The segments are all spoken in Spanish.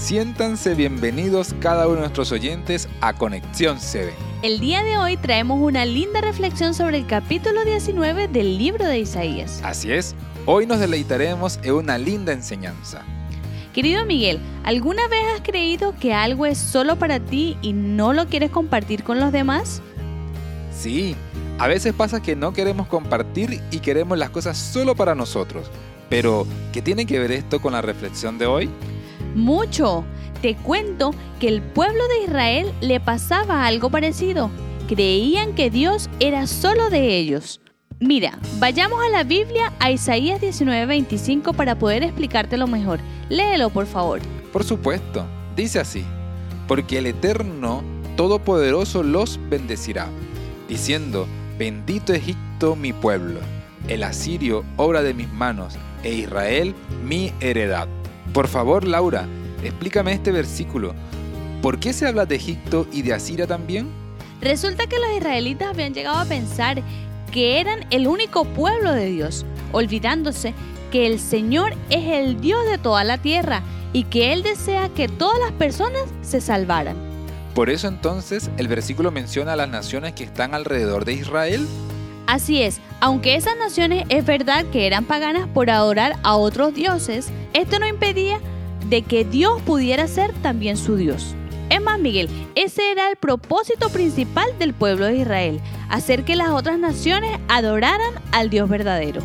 Siéntanse bienvenidos cada uno de nuestros oyentes a Conexión 7. El día de hoy traemos una linda reflexión sobre el capítulo 19 del libro de Isaías. Así es, hoy nos deleitaremos en una linda enseñanza. Querido Miguel, ¿alguna vez has creído que algo es solo para ti y no lo quieres compartir con los demás? Sí, a veces pasa que no queremos compartir y queremos las cosas solo para nosotros. Pero, ¿qué tiene que ver esto con la reflexión de hoy? Mucho. Te cuento que el pueblo de Israel le pasaba algo parecido. Creían que Dios era solo de ellos. Mira, vayamos a la Biblia a Isaías 19:25 para poder explicártelo mejor. Léelo, por favor. Por supuesto, dice así, porque el Eterno Todopoderoso los bendecirá, diciendo, bendito Egipto mi pueblo, el asirio obra de mis manos, e Israel mi heredad. Por favor, Laura, explícame este versículo. ¿Por qué se habla de Egipto y de Asiria también? Resulta que los israelitas habían llegado a pensar que eran el único pueblo de Dios, olvidándose que el Señor es el Dios de toda la tierra y que Él desea que todas las personas se salvaran. Por eso entonces el versículo menciona a las naciones que están alrededor de Israel. Así es, aunque esas naciones es verdad que eran paganas por adorar a otros dioses, esto no impedía de que Dios pudiera ser también su Dios. Es más, Miguel, ese era el propósito principal del pueblo de Israel, hacer que las otras naciones adoraran al Dios verdadero.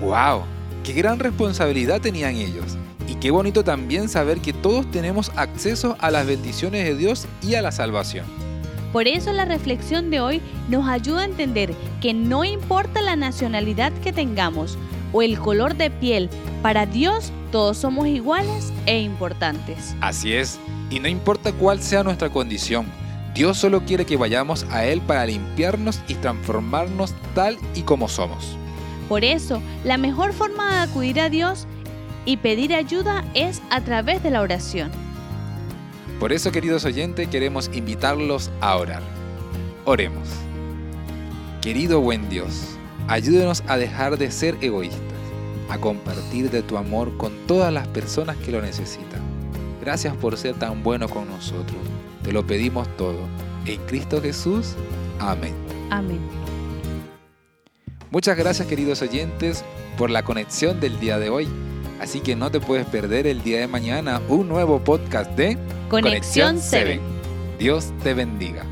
¡Wow! ¡Qué gran responsabilidad tenían ellos! Y qué bonito también saber que todos tenemos acceso a las bendiciones de Dios y a la salvación. Por eso la reflexión de hoy nos ayuda a entender que no importa la nacionalidad que tengamos o el color de piel, para Dios todos somos iguales e importantes. Así es, y no importa cuál sea nuestra condición, Dios solo quiere que vayamos a Él para limpiarnos y transformarnos tal y como somos. Por eso, la mejor forma de acudir a Dios y pedir ayuda es a través de la oración. Por eso, queridos oyentes, queremos invitarlos a orar. Oremos. Querido buen Dios, ayúdenos a dejar de ser egoístas, a compartir de tu amor con todas las personas que lo necesitan. Gracias por ser tan bueno con nosotros. Te lo pedimos todo. En Cristo Jesús. Amén. Amén. Muchas gracias queridos oyentes por la conexión del día de hoy. Así que no te puedes perder el día de mañana un nuevo podcast de Conexión 7. Dios te bendiga.